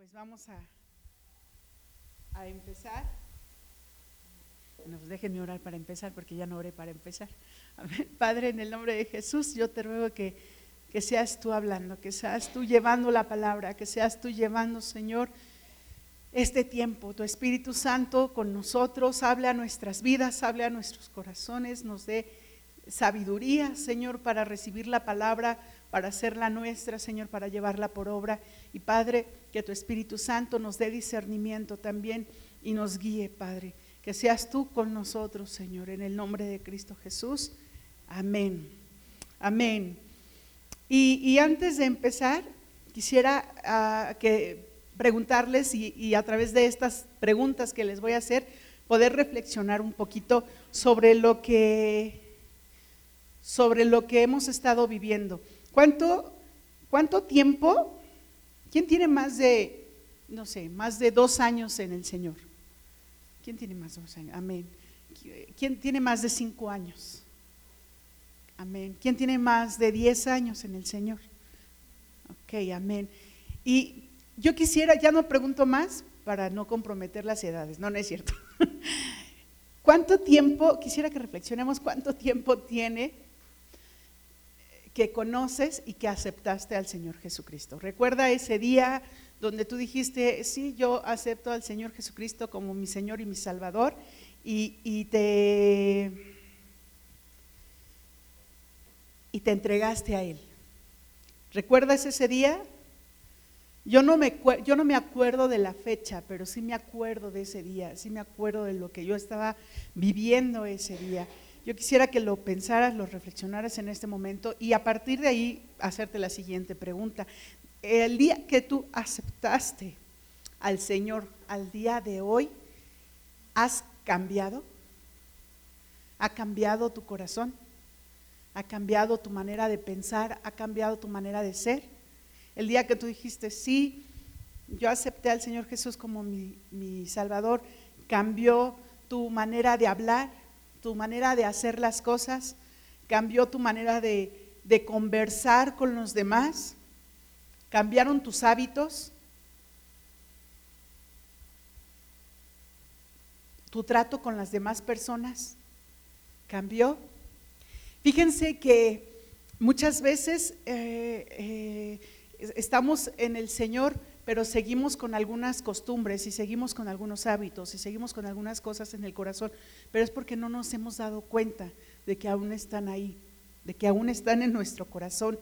Pues vamos a, a empezar. Bueno, pues déjenme orar para empezar, porque ya no oré para empezar. Padre, en el nombre de Jesús, yo te ruego que, que seas tú hablando, que seas tú llevando la palabra, que seas tú llevando, Señor, este tiempo. Tu Espíritu Santo con nosotros, hable a nuestras vidas, hable a nuestros corazones, nos dé sabiduría, Señor, para recibir la palabra, para hacerla nuestra, Señor, para llevarla por obra. Y Padre, que tu Espíritu Santo nos dé discernimiento también y nos guíe, Padre. Que seas tú con nosotros, Señor, en el nombre de Cristo Jesús. Amén. Amén. Y, antes de empezar, quisiera ah, que preguntarles y, y a través de estas preguntas que les voy a hacer, poder reflexionar un poquito sobre lo que sobre lo que hemos estado viviendo. ¿Cuánto, cuánto tiempo ¿Quién tiene más de, no sé, más de dos años en el Señor? ¿Quién tiene más de dos años? Amén. ¿Quién tiene más de cinco años? Amén. ¿Quién tiene más de diez años en el Señor? Ok, amén. Y yo quisiera, ya no pregunto más para no comprometer las edades, no, no es cierto. ¿Cuánto tiempo, quisiera que reflexionemos cuánto tiempo tiene que conoces y que aceptaste al Señor Jesucristo. Recuerda ese día donde tú dijiste, sí, yo acepto al Señor Jesucristo como mi Señor y mi Salvador, y, te, y te entregaste a Él. ¿Recuerdas ese día? Yo no, me, yo no me acuerdo de la fecha, pero sí me acuerdo de ese día, sí me acuerdo de lo que yo estaba viviendo ese día. Yo quisiera que lo pensaras, lo reflexionaras en este momento y a partir de ahí hacerte la siguiente pregunta. El día que tú aceptaste al Señor, al día de hoy, ¿has cambiado? ¿Ha cambiado tu corazón? ¿Ha cambiado tu manera de pensar? ¿Ha cambiado tu manera de ser? El día que tú dijiste, sí, yo acepté al Señor Jesús como mi, mi Salvador, cambió tu manera de hablar, tu manera de hacer las cosas, cambió tu manera de, conversar con los demás, cambiaron tus hábitos, tu trato con las demás personas cambió. Fíjense que muchas veces eh, eh, estamos en el Señor pero seguimos con algunas costumbres y seguimos con algunos hábitos y seguimos con algunas cosas en el corazón, pero es porque no nos hemos dado cuenta de que aún están ahí, de que aún están en nuestro corazón.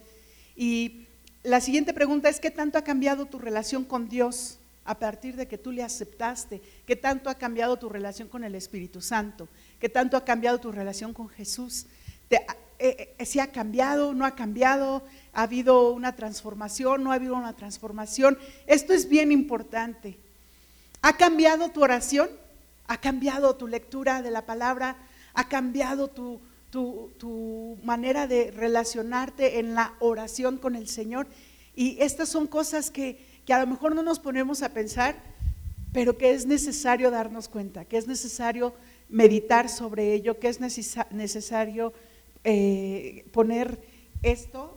Y la siguiente pregunta es, ¿qué tanto ha cambiado tu relación con Dios a partir de que tú le aceptaste? ¿Qué tanto ha cambiado tu relación con el Espíritu Santo? ¿Qué tanto ha cambiado tu relación con Jesús? ¿Te, eh, eh, ¿Si ha cambiado? ¿No ha cambiado? ¿Ha habido una transformación? ¿No ha habido una transformación? Esto es bien importante. ¿Ha cambiado tu oración? ¿Ha cambiado tu lectura de la palabra? ¿Ha cambiado tu, manera de relacionarte en la oración con el Señor? Y estas son cosas que, a lo mejor no nos ponemos a pensar, pero que es necesario darnos cuenta, que es necesario meditar sobre ello, que es necesario eh, poner esto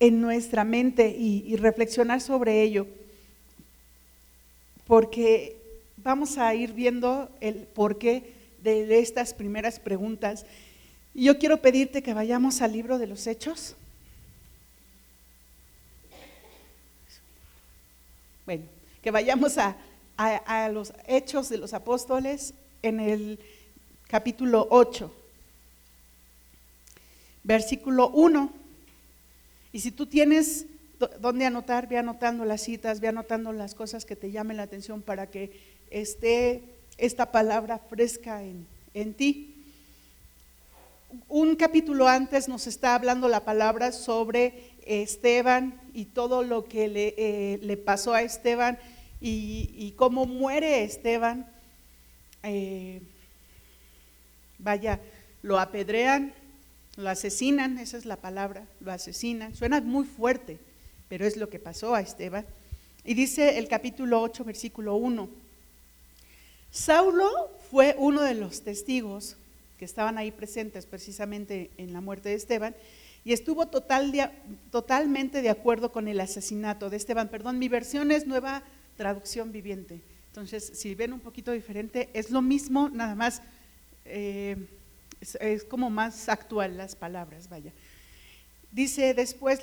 en nuestra mente y, reflexionar sobre ello, porque vamos a ir viendo el porqué de, estas primeras preguntas. Yo quiero pedirte que vayamos al libro de los Hechos. Bueno, que vayamos a, a los Hechos de los Apóstoles en el capítulo 8 versículo 1. Y si tú tienes dónde anotar, ve anotando las citas, ve anotando las cosas que te llamen la atención para que esté esta palabra fresca en, en ti. Un capítulo antes nos está hablando la palabra sobre Esteban y todo lo que le, eh, pasó a Esteban y, cómo muere Esteban. Eh, vaya, lo apedrean, lo asesinan, esa es la palabra, lo asesinan. Suena muy fuerte, pero es lo que pasó a Esteban. Y dice el capítulo 8, versículo 1. Saulo fue uno de los testigos que estaban ahí presentes precisamente en la muerte de Esteban y estuvo total totalmente de acuerdo con el asesinato de Esteban. Perdón, mi versión es nueva traducción viviente. Entonces, si ven un poquito diferente, es lo mismo, nada más, eh, es, como más actual las palabras, vaya. Dice después,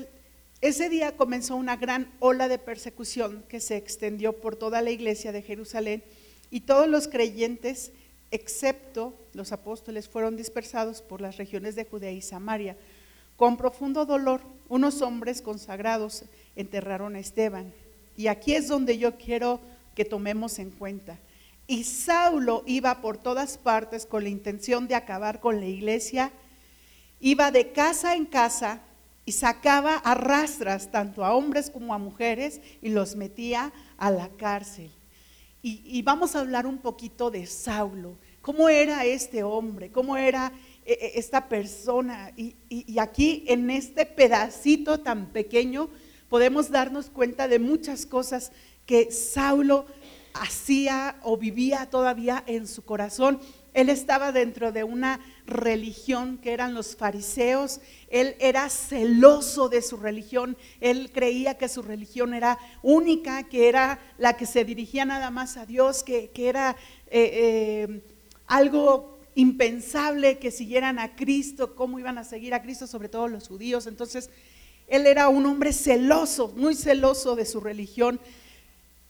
ese día comenzó una gran ola de persecución que se extendió por toda la iglesia de Jerusalén y todos los creyentes, excepto los apóstoles, fueron dispersados por las regiones de Judea y Samaria. Con profundo dolor, unos hombres consagrados enterraron a Esteban. Y aquí es donde yo quiero que tomemos en cuenta. Y Saulo iba por todas partes con la intención de acabar con la iglesia, iba de casa en casa y sacaba a rastras tanto a hombres como a mujeres y los metía a la cárcel. Y, vamos a hablar un poquito de Saulo, cómo era este hombre, cómo era eh, eh, esta persona. y aquí en este pedacito tan pequeño podemos darnos cuenta de muchas cosas que Saulo hacía o vivía todavía en su corazón. Él estaba dentro de una religión que eran los fariseos. Él era celoso de su religión. Él creía que su religión era única, que era la que se dirigía nada más a Dios, que, era eh, eh, algo impensable que siguieran a Cristo, cómo iban a seguir a Cristo, sobre todo los judíos. Entonces, él era un hombre celoso, muy celoso de su religión.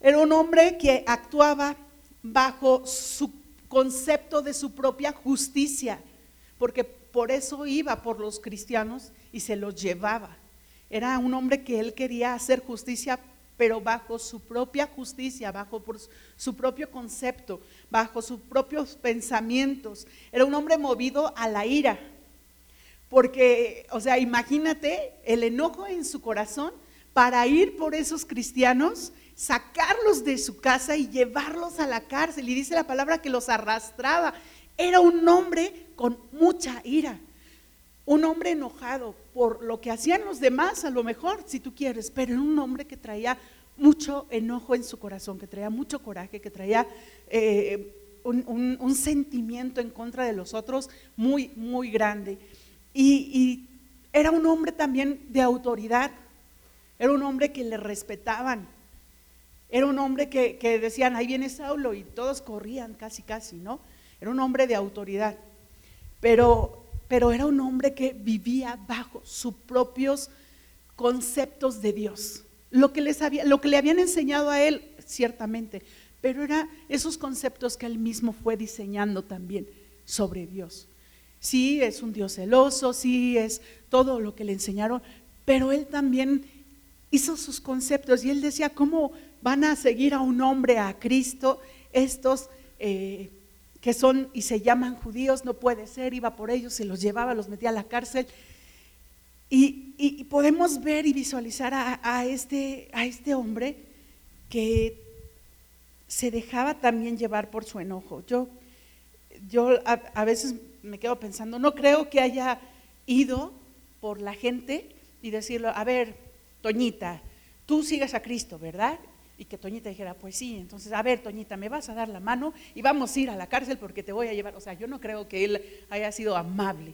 Era un hombre que actuaba bajo su concepto de su propia justicia, porque por eso iba por los cristianos y se los llevaba. Era un hombre que él quería hacer justicia, pero bajo su propia justicia, bajo su propio concepto, bajo sus propios pensamientos. Era un hombre movido a la ira, porque, o sea, imagínate el enojo en su corazón para ir por esos cristianos sacarlos de su casa y llevarlos a la cárcel. Y dice la palabra que los arrastraba. Era un hombre con mucha ira, un hombre enojado por lo que hacían los demás, a lo mejor, si tú quieres, pero era un hombre que traía mucho enojo en su corazón, que traía mucho coraje, que traía eh, un, sentimiento en contra de los otros muy, muy grande. y era un hombre también de autoridad, era un hombre que le respetaban, era un hombre que, decían, ahí viene Saulo, y todos corrían casi, casi, ¿no? Era un hombre de autoridad, pero, pero era un hombre que vivía bajo sus propios conceptos de Dios. Lo que, les había, lo que le habían enseñado a él, ciertamente, pero eran esos conceptos que él mismo fue diseñando también sobre Dios. Sí, es un Dios celoso, sí, es todo lo que le enseñaron, pero él también hizo sus conceptos y él decía, ¿cómo van a seguir a un hombre, a Cristo, estos eh, que son y se llaman judíos, no puede ser, iba por ellos, se los llevaba, los metía a la cárcel. Y, podemos ver y visualizar a, este, a este hombre que se dejaba también llevar por su enojo. Yo, yo a, veces me quedo pensando, no creo que haya ido por la gente y decirle, a ver, Toñita, tú sigas a Cristo, ¿verdad? Y que Toñita dijera, pues sí, entonces, a ver, Toñita, me vas a dar la mano y vamos a ir a la cárcel porque te voy a llevar. O sea, yo no creo que él haya sido amable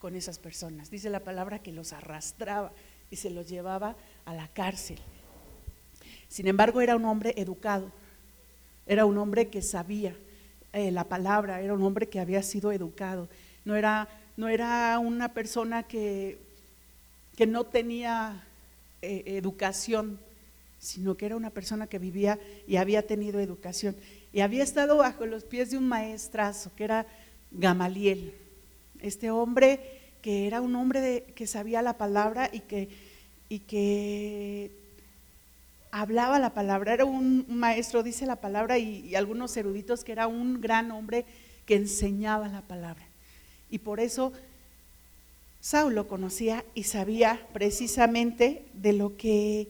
con esas personas. Dice la palabra que los arrastraba y se los llevaba a la cárcel. Sin embargo, era un hombre educado, era un hombre que sabía eh, la palabra, era un hombre que había sido educado. No era, no era una persona que, que no tenía eh, educación sino que era una persona que vivía y había tenido educación. Y había estado bajo los pies de un maestrazo, que era Gamaliel, este hombre que era un hombre que sabía la palabra y que, y que hablaba la palabra, era un maestro, dice la palabra, y, algunos eruditos que era un gran hombre que enseñaba la palabra. Y por eso Saulo conocía y sabía precisamente de lo que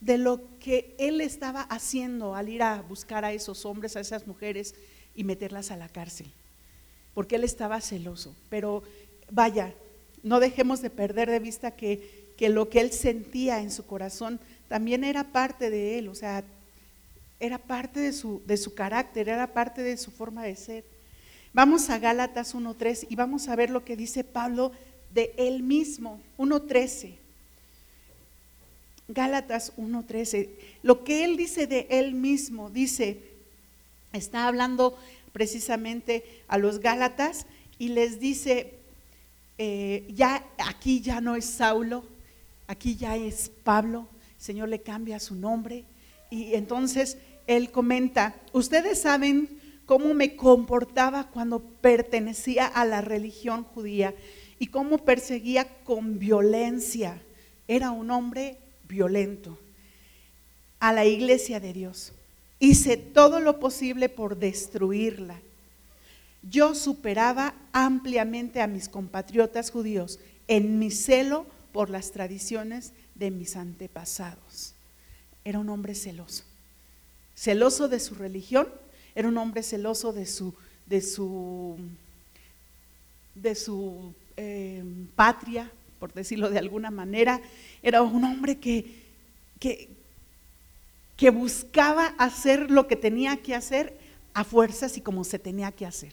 de lo que él estaba haciendo al ir a buscar a esos hombres, a esas mujeres y meterlas a la cárcel, porque él estaba celoso. Pero vaya, no dejemos de perder de vista que, que lo que él sentía en su corazón también era parte de él, o sea, era parte de su, de su carácter, era parte de su forma de ser. Vamos a Gálatas 1.3 y vamos a ver lo que dice Pablo de él mismo. 1.13. Gálatas 1.13. Lo que él dice de él mismo, dice, está hablando precisamente a los Gálatas y les dice, eh, ya aquí ya no es Saulo, aquí ya es Pablo, el Señor le cambia su nombre. Y entonces él comenta, ustedes saben cómo me comportaba cuando pertenecía a la religión judía y cómo perseguía con violencia. Era un hombre violento a la iglesia de Dios. Hice todo lo posible por destruirla. Yo superaba ampliamente a mis compatriotas judíos en mi celo por las tradiciones de mis antepasados. Era un hombre celoso. Celoso de su religión, era un hombre celoso de su, de su, de su eh, patria, por decirlo de alguna manera. Era un hombre que, que, buscaba hacer lo que tenía que hacer a fuerzas y como se tenía que hacer.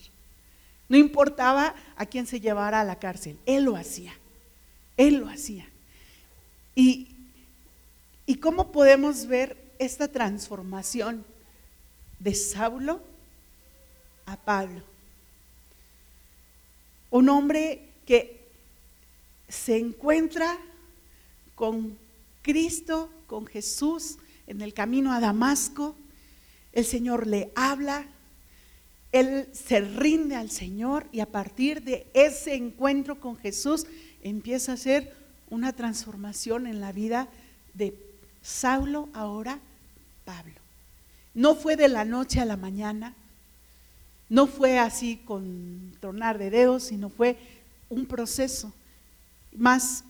No importaba a quién se llevara a la cárcel, él lo hacía, él lo hacía. Y, y cómo podemos ver esta transformación de Saulo a Pablo. Un hombre que se encuentra con Cristo, con Jesús en el camino a Damasco. El Señor le habla, él se rinde al Señor y a partir de ese encuentro con Jesús empieza a hacer una transformación en la vida de Saulo, ahora Pablo. No fue de la noche a la mañana, no fue así con tornar de dedos, sino fue un proceso. Más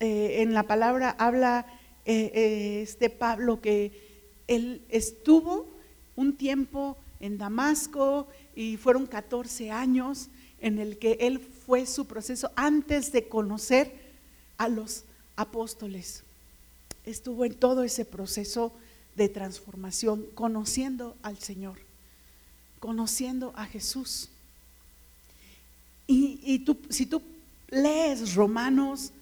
eh, en la palabra habla eh, eh, este Pablo que él estuvo un tiempo en Damasco y fueron 14 años en el que él fue su proceso antes de conocer a los apóstoles. Estuvo en todo ese proceso de transformación, conociendo al Señor, conociendo a Jesús. Y, tú, si tú lees Romanos,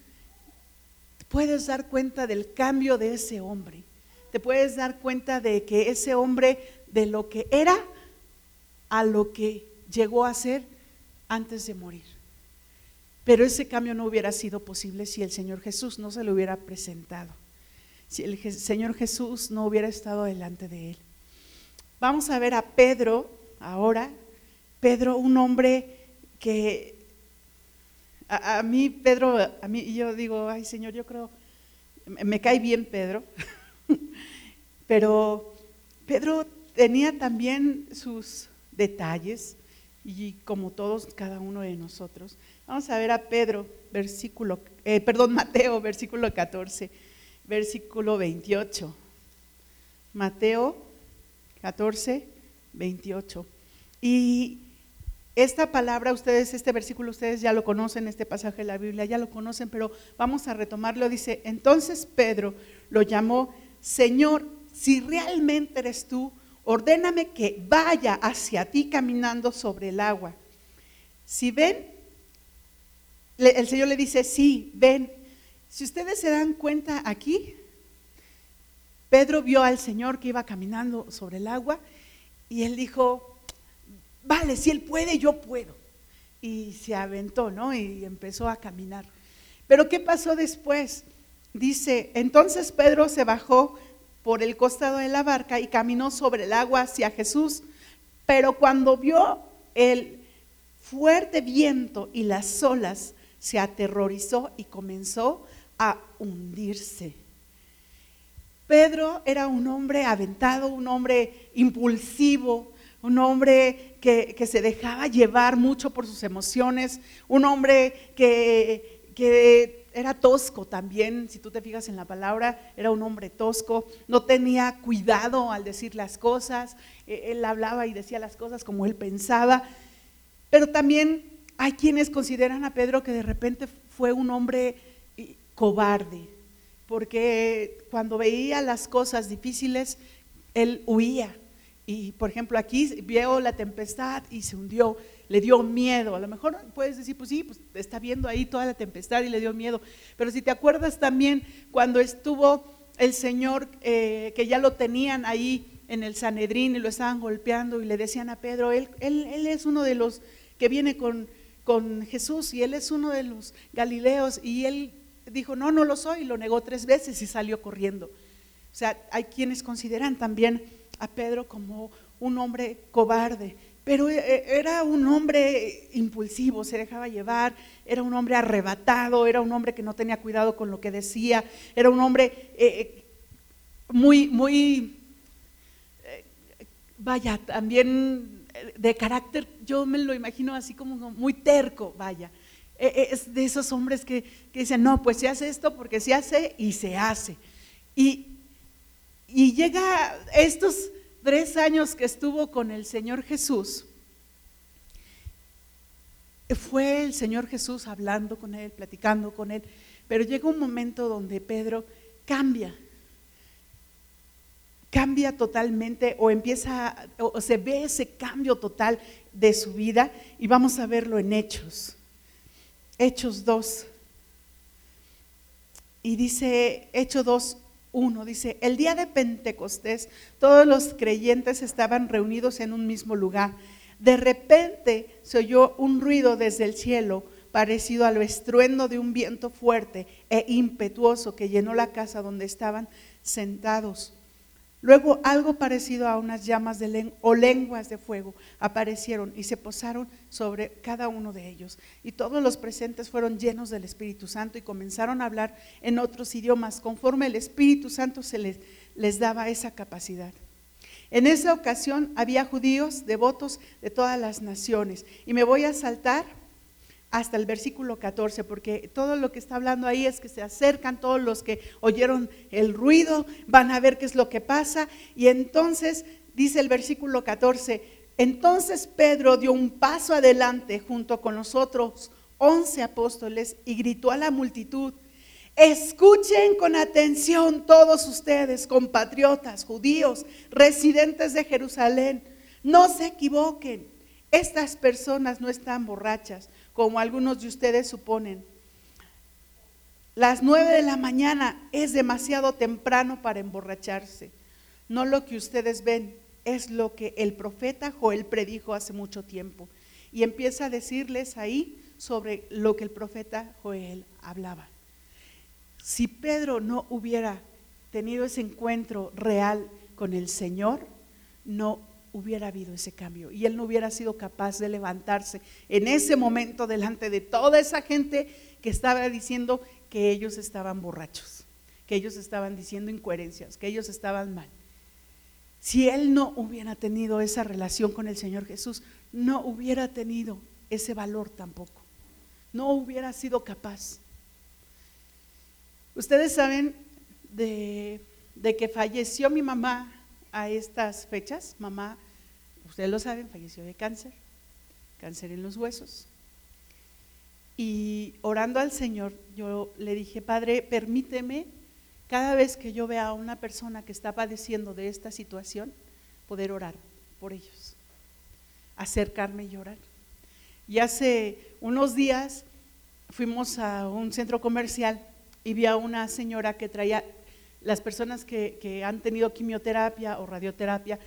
puedes dar cuenta del cambio de ese hombre. Te puedes dar cuenta de que ese hombre, de lo que era a lo que llegó a ser antes de morir. Pero ese cambio no hubiera sido posible si el Señor Jesús no se lo hubiera presentado si el Señor Jesús no hubiera estado delante de él. Vamos a ver a Pedro ahora. Pedro, un hombre que a, mí, Pedro, a mí yo digo, ay Señor, yo creo, me cae bien Pedro, pero Pedro tenía también sus detalles y como todos, cada uno de nosotros. Vamos a ver a Pedro, versículo, eh, perdón, Mateo, versículo 14 versículo 28. Mateo 14, 28. Y esta palabra, ustedes, este versículo, ustedes ya lo conocen, este pasaje de la Biblia, ya lo conocen, pero vamos a retomarlo. Dice, entonces Pedro lo llamó, Señor, si realmente eres tú, ordéname que vaya hacia ti caminando sobre el agua. Si ven, el Señor le dice, sí, ven. Si ustedes se dan cuenta aquí, Pedro vio al Señor que iba caminando sobre el agua y él dijo, vale, si él puede, yo puedo. Y se aventó, ¿no? Y empezó a caminar. Pero ¿qué pasó después? Dice, entonces Pedro se bajó por el costado de la barca y caminó sobre el agua hacia Jesús. Pero cuando vio el fuerte viento y las olas, se aterrorizó y comenzó a hundirse. Pedro era un hombre aventado, un hombre impulsivo, un hombre que, se dejaba llevar mucho por sus emociones, un hombre que, que era tosco también, si tú te fijas en la palabra, era un hombre tosco, no tenía cuidado al decir las cosas, e, él hablaba y decía las cosas como él pensaba, pero también hay quienes consideran a Pedro que de repente fue un hombre cobarde, porque cuando veía las cosas difíciles, él huía. Y por ejemplo, aquí vio la tempestad y se hundió. le dio miedo. A lo mejor puedes decir, pues sí, pues está viendo ahí toda la tempestad y le dio miedo. Pero si te acuerdas también cuando estuvo el Señor, eh, que ya lo tenían ahí en el Sanedrín y lo estaban golpeando y le decían a Pedro, él, él, él es uno de los que viene con, con Jesús y él es uno de los Galileos y él dijo, no, no lo soy, y lo negó tres veces y salió corriendo. O sea, hay quienes consideran también a Pedro como un hombre cobarde, pero e, e, era un hombre impulsivo, se dejaba llevar, era un hombre arrebatado, era un hombre que no tenía cuidado con lo que decía, era un hombre eh, eh, muy, muy, eh, vaya, también de carácter, yo me lo imagino así como muy terco, vaya. Es de esos hombres que, que dicen, no, pues se hace esto porque se hace y se hace. Y, y llega estos tres años que estuvo con el Señor Jesús, fue el Señor Jesús hablando con él, platicando con él, pero llega un momento donde Pedro cambia, cambia totalmente o empieza, o se ve ese cambio total de su vida y vamos a verlo en Hechos. Hechos 2. Y dice, Hechos 2, 1 dice, el día de Pentecostés todos los creyentes estaban reunidos en un mismo lugar. De repente se oyó un ruido desde el cielo parecido al estruendo de un viento fuerte e impetuoso que llenó la casa donde estaban sentados. Luego algo parecido a unas llamas de o lenguas de fuego aparecieron y se posaron sobre cada uno de ellos. Y todos los presentes fueron llenos del Espíritu Santo y comenzaron a hablar en otros idiomas conforme el Espíritu Santo se les, les daba esa capacidad. En esa ocasión había judíos devotos de todas las naciones. Y me voy a saltar hasta el versículo 14, porque todo lo que está hablando ahí es que se acercan todos los que oyeron el ruido, van a ver qué es lo que pasa, y entonces dice el versículo 14, entonces Pedro dio un paso adelante junto con los otros once apóstoles y gritó a la multitud, escuchen con atención todos ustedes, compatriotas, judíos, residentes de Jerusalén, no se equivoquen, estas personas no están borrachas como algunos de ustedes suponen. Las nueve de la mañana es demasiado temprano para emborracharse. No lo que ustedes ven, es lo que el profeta Joel predijo hace mucho tiempo. Y empieza a decirles ahí sobre lo que el profeta Joel hablaba. Si Pedro no hubiera tenido ese encuentro real con el Señor, no hubiera habido ese cambio y él no hubiera sido capaz de levantarse en ese momento delante de toda esa gente que estaba diciendo que ellos estaban borrachos, que ellos estaban diciendo incoherencias, que ellos estaban mal. Si él no hubiera tenido esa relación con el Señor Jesús, no hubiera tenido ese valor tampoco. No hubiera sido capaz. Ustedes saben de, de que falleció mi mamá a estas fechas, mamá, ustedes lo saben, falleció de cáncer, cáncer en los huesos. Y orando al Señor, yo le dije, Padre, permíteme cada vez que yo vea a una persona que está padeciendo de esta situación, poder orar por ellos, acercarme y orar. Y hace unos días fuimos a un centro comercial y vi a una señora que traía las personas que, han tenido quimioterapia o radioterapia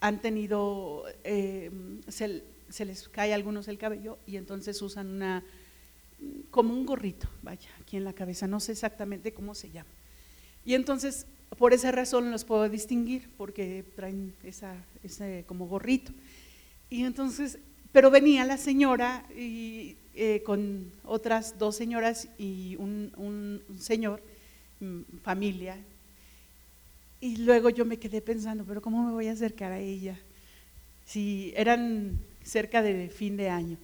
han tenido, eh, se, les cae a algunos el cabello y entonces usan una, como un gorrito, vaya, aquí en la cabeza, no sé exactamente cómo se llama. Y entonces, por esa razón los puedo distinguir, porque traen esa, ese como gorrito. Y entonces, pero venía la señora y, eh, con otras dos señoras y un, un señor, mm, familia, y luego yo me quedé pensando, pero ¿cómo me voy a acercar a ella? Si eran cerca de fin de año,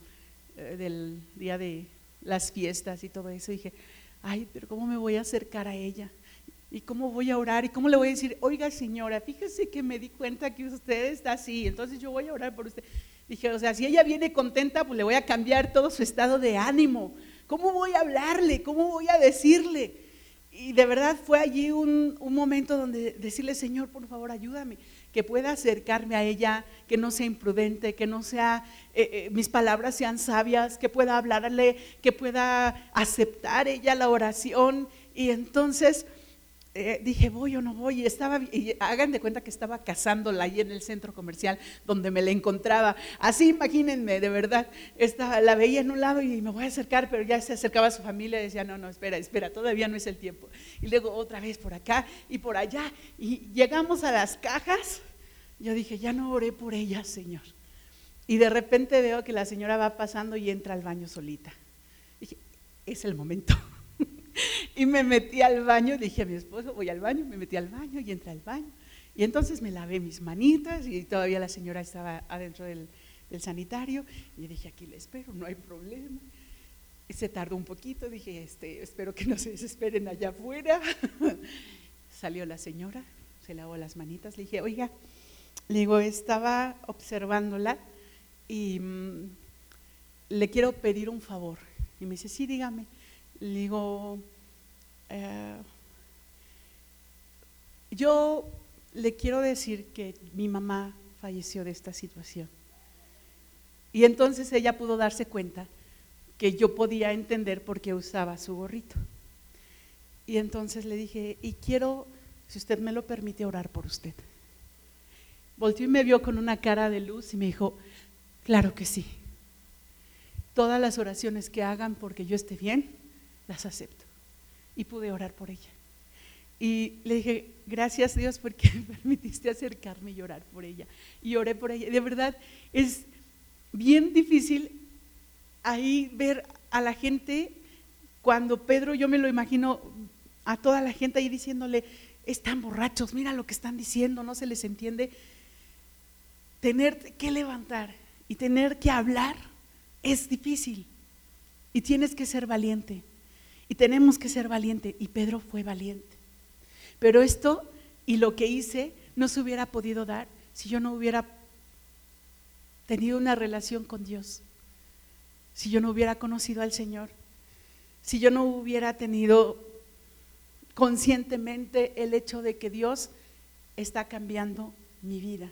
eh, del día de las fiestas y todo eso, dije, ay, pero ¿cómo me voy a acercar a ella? ¿Y cómo voy a orar? ¿Y cómo le voy a decir, oiga señora, fíjese que me di cuenta que usted está así, entonces yo voy a orar por usted? Dije, o sea, si ella viene contenta, pues le voy a cambiar todo su estado de ánimo. ¿Cómo voy a hablarle? ¿Cómo voy a decirle? Y de verdad fue allí un, momento donde decirle, Señor, por favor, ayúdame, que pueda acercarme a ella, que no sea imprudente, que no sea, eh, eh, mis palabras sean sabias, que pueda hablarle, que pueda aceptar ella la oración. Y entonces eh, dije, voy o no voy, y estaba, y hagan de cuenta que estaba cazándola ahí en el centro comercial donde me la encontraba. Así imagínense, de verdad, estaba, la veía en un lado y me voy a acercar, pero ya se acercaba a su familia y decía, no, no, espera, espera, todavía no es el tiempo. Y luego otra vez por acá y por allá, y llegamos a las cajas, yo dije, ya no oré por ella, Señor. Y de repente veo que la señora va pasando y entra al baño solita. Dije, es el momento. Y me metí al baño, dije a mi esposo, voy al baño, me metí al baño y entré al baño. Y entonces me lavé mis manitas y todavía la señora estaba adentro del, sanitario. Y dije, aquí le espero, no hay problema. Se tardó un poquito, dije, este, espero que no se desesperen allá afuera. Salió la señora, se lavó las manitas, le dije, oiga, le digo, estaba observándola y mm, le quiero pedir un favor. Y me dice, sí, dígame. Le digo, eh, yo le quiero decir que mi mamá falleció de esta situación. Y entonces ella pudo darse cuenta que yo podía entender por qué usaba su gorrito. Y entonces le dije, y quiero, si usted me lo permite, orar por usted. Volteó y me vio con una cara de luz y me dijo, claro que sí. Todas las oraciones que hagan porque yo esté bien, las acepto y pude orar por ella. Y le dije, gracias Dios porque me permitiste acercarme y orar por ella. Y oré por ella. De verdad, es bien difícil ahí ver a la gente cuando Pedro, yo me lo imagino a toda la gente ahí diciéndole, están borrachos, mira lo que están diciendo, no se les entiende. Tener que levantar y tener que hablar es difícil y tienes que ser valiente. Y tenemos que ser valientes. Y Pedro fue valiente. Pero esto y lo que hice no se hubiera podido dar si yo no hubiera tenido una relación con Dios. Si yo no hubiera conocido al Señor. Si yo no hubiera tenido conscientemente el hecho de que Dios está cambiando mi vida.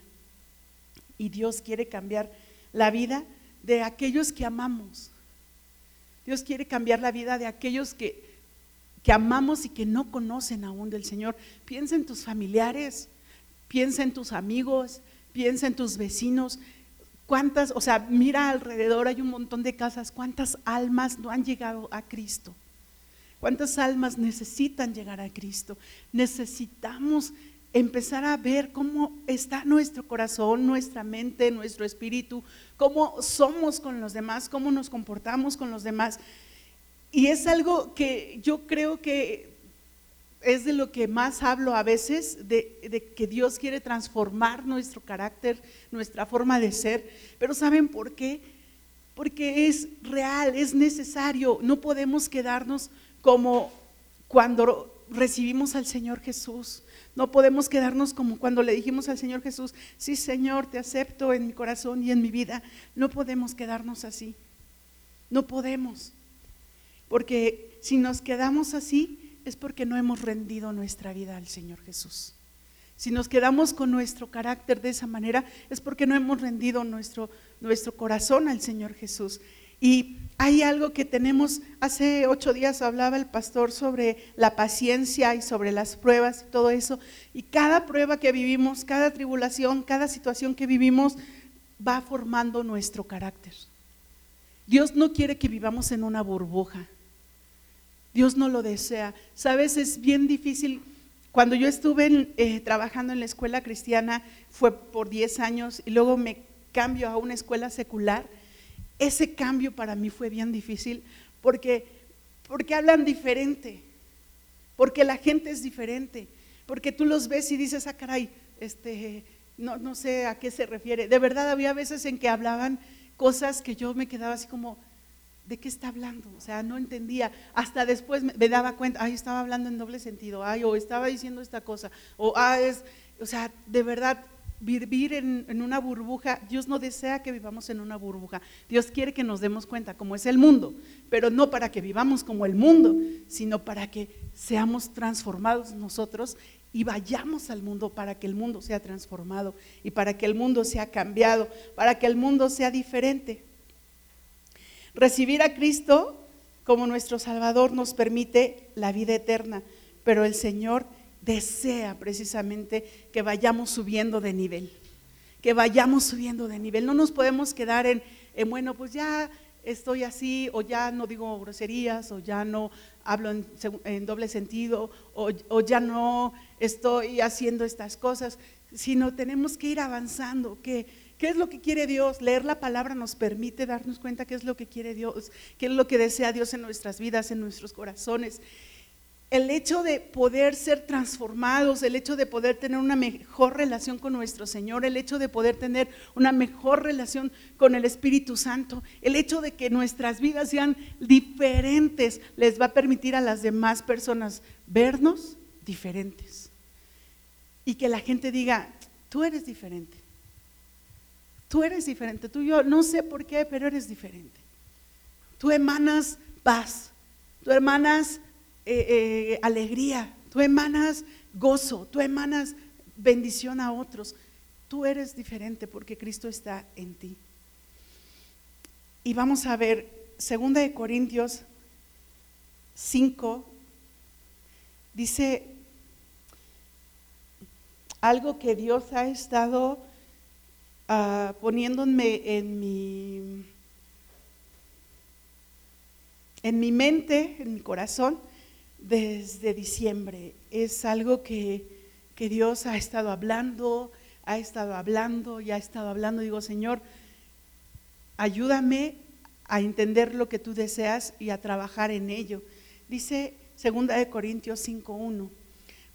Y Dios quiere cambiar la vida de aquellos que amamos. Dios quiere cambiar la vida de aquellos que, que amamos y que no conocen aún del Señor. Piensa en tus familiares, piensa en tus amigos, piensa en tus vecinos. ¿Cuántas, o sea, mira alrededor, hay un montón de casas, cuántas almas no han llegado a Cristo? ¿Cuántas almas necesitan llegar a Cristo? Necesitamos empezar a ver cómo está nuestro corazón, nuestra mente, nuestro espíritu, cómo somos con los demás, cómo nos comportamos con los demás. Y es algo que yo creo que es de lo que más hablo a veces, de, que Dios quiere transformar nuestro carácter, nuestra forma de ser. Pero ¿saben por qué? Porque es real, es necesario. No podemos quedarnos como cuando recibimos al Señor Jesús. No podemos quedarnos como cuando le dijimos al Señor Jesús, sí Señor, te acepto en mi corazón y en mi vida. No podemos quedarnos así. No podemos. Porque si nos quedamos así es porque no hemos rendido nuestra vida al Señor Jesús. Si nos quedamos con nuestro carácter de esa manera es porque no hemos rendido nuestro, nuestro corazón al Señor Jesús. Y hay algo que tenemos, hace ocho días hablaba el pastor sobre la paciencia y sobre las pruebas y todo eso. Y cada prueba que vivimos, cada tribulación, cada situación que vivimos va formando nuestro carácter. Dios no quiere que vivamos en una burbuja. Dios no lo desea. Sabes, es bien difícil. Cuando yo estuve eh, trabajando en la escuela cristiana fue por 10 años y luego me cambio a una escuela secular ese cambio para mí fue bien difícil porque, porque hablan diferente, porque la gente es diferente, porque tú los ves y dices, ah, caray, este, no, no sé a qué se refiere. De verdad había veces en que hablaban cosas que yo me quedaba así como, ¿de qué está hablando? O sea, no entendía. Hasta después me, daba cuenta, ay, estaba hablando en doble sentido, ay, o estaba diciendo esta cosa, o ah, es, o sea, de verdad vivir en, una burbuja. Dios no desea que vivamos en una burbuja. Dios quiere que nos demos cuenta cómo es el mundo, pero no para que vivamos como el mundo, sino para que seamos transformados nosotros y vayamos al mundo para que el mundo sea transformado y para que el mundo sea cambiado, para que el mundo sea diferente. Recibir a Cristo como nuestro Salvador nos permite la vida eterna, pero el Señor desea precisamente que vayamos subiendo de nivel, que vayamos subiendo de nivel. No nos podemos quedar en, bueno, pues ya estoy así, o ya no digo groserías, o ya no hablo en, doble sentido, o, ya no estoy haciendo estas cosas, sino tenemos que ir avanzando, ¿Qué es lo que quiere Dios? Leer la palabra nos permite darnos cuenta qué es lo que quiere Dios, qué es lo que desea Dios en nuestras vidas, en nuestros corazones. El hecho de poder ser transformados, el hecho de poder tener una mejor relación con nuestro Señor, el hecho de poder tener una mejor relación con el Espíritu Santo, el hecho de que nuestras vidas sean diferentes, les va a permitir a las demás personas vernos diferentes. Y que la gente diga, tú eres diferente Tú eres diferente, tú y yo, no sé por qué, pero eres diferente. Tú emanas paz, tú emanas eh, eh, alegría, tú emanas gozo, tú emanas bendición a otros. Tú eres diferente porque Cristo está en ti. Y vamos a ver, 2 de Corintios 5, dice algo que Dios ha estado Ah, poniéndome en mi, en mi mente, en mi corazón, desde diciembre. Es algo que, que Dios ha estado hablando, ha estado hablando y ha estado hablando. Digo, Señor, ayúdame a entender lo que tú deseas y a trabajar en ello. Dice 2 de Corintios 5.1,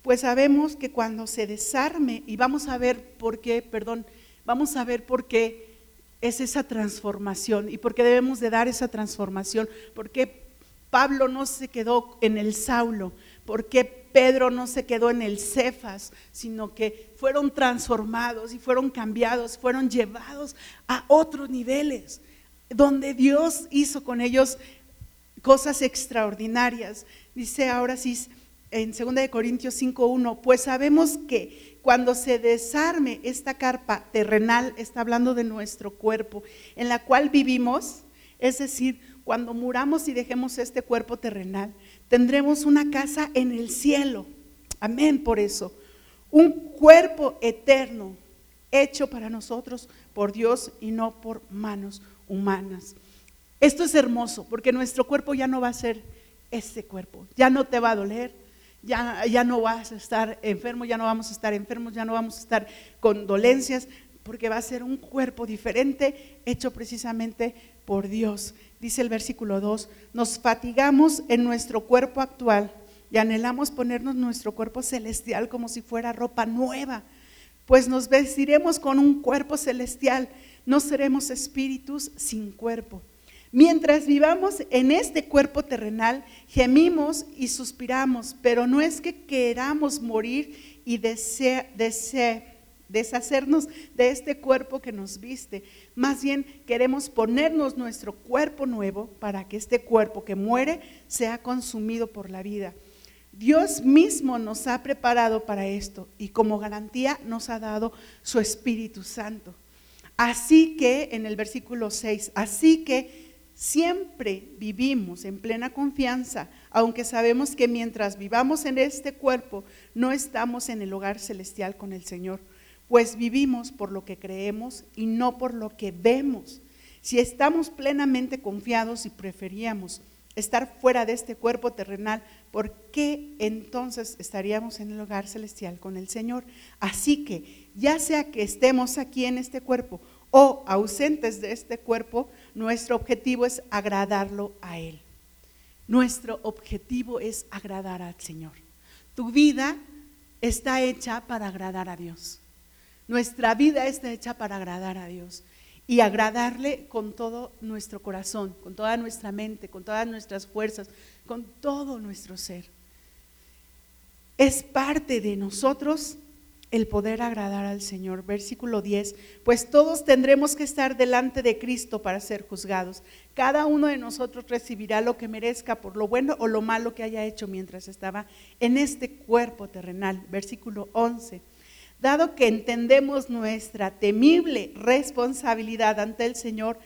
pues sabemos que cuando se desarme, y vamos a ver por qué, perdón, vamos a ver por qué es esa transformación y por qué debemos de dar esa transformación, por qué Pablo no se quedó en el Saulo, por qué Pedro no se quedó en el Cefas, sino que fueron transformados y fueron cambiados, fueron llevados a otros niveles, donde Dios hizo con ellos cosas extraordinarias. Dice ahora sí en 2 Corintios 5.1, pues sabemos que cuando se desarme esta carpa terrenal, está hablando de nuestro cuerpo, en la cual vivimos, es decir, cuando muramos y dejemos este cuerpo terrenal, tendremos una casa en el cielo. Amén por eso. Un cuerpo eterno, hecho para nosotros por Dios y no por manos humanas. Esto es hermoso porque nuestro cuerpo ya no va a ser ese cuerpo, ya no te va a doler, ya, no vas a estar enfermo, ya no vamos a estar enfermos, ya no vamos a estar con dolencias, porque va a ser un cuerpo diferente hecho precisamente por Dios. Dice el versículo 2, nos fatigamos en nuestro cuerpo actual y anhelamos ponernos nuestro cuerpo celestial como si fuera ropa nueva, pues nos vestiremos con un cuerpo celestial, no seremos espíritus sin cuerpo. Mientras vivamos en este cuerpo terrenal, gemimos y suspiramos, pero no es que queramos morir y deshacernos de este cuerpo que nos viste. Más bien queremos ponernos nuestro cuerpo nuevo para que este cuerpo que muere sea consumido por la vida. Dios mismo nos ha preparado para esto y como garantía nos ha dado su Espíritu Santo. Así que, en el versículo 6, así que Siempre vivimos en plena confianza, aunque sabemos que mientras vivamos en este cuerpo, no estamos en el hogar celestial con el Señor, pues vivimos por lo que creemos y no por lo que vemos. Si estamos plenamente confiados y preferíamos estar fuera de este cuerpo terrenal, ¿por qué entonces estaríamos en el hogar celestial con el Señor? Así que, ya sea que estemos aquí en este cuerpo o ausentes de este cuerpo, nuestro objetivo es agradarlo a Él. Nuestro objetivo es agradar al Señor. Tu vida está hecha para agradar a Dios. Nuestra vida está hecha para agradar a Dios y agradarle con todo nuestro corazón, con toda nuestra mente, con todas nuestras fuerzas, con todo nuestro ser. Es parte de nosotros el poder agradar al Señor. Versículo 10, pues todos tendremos que estar delante de Cristo para ser juzgados. Cada uno de nosotros recibirá lo que merezca por lo bueno o lo malo que haya hecho mientras estaba en este cuerpo terrenal. Versículo 11. Dado que entendemos nuestra temible responsabilidad ante el Señor,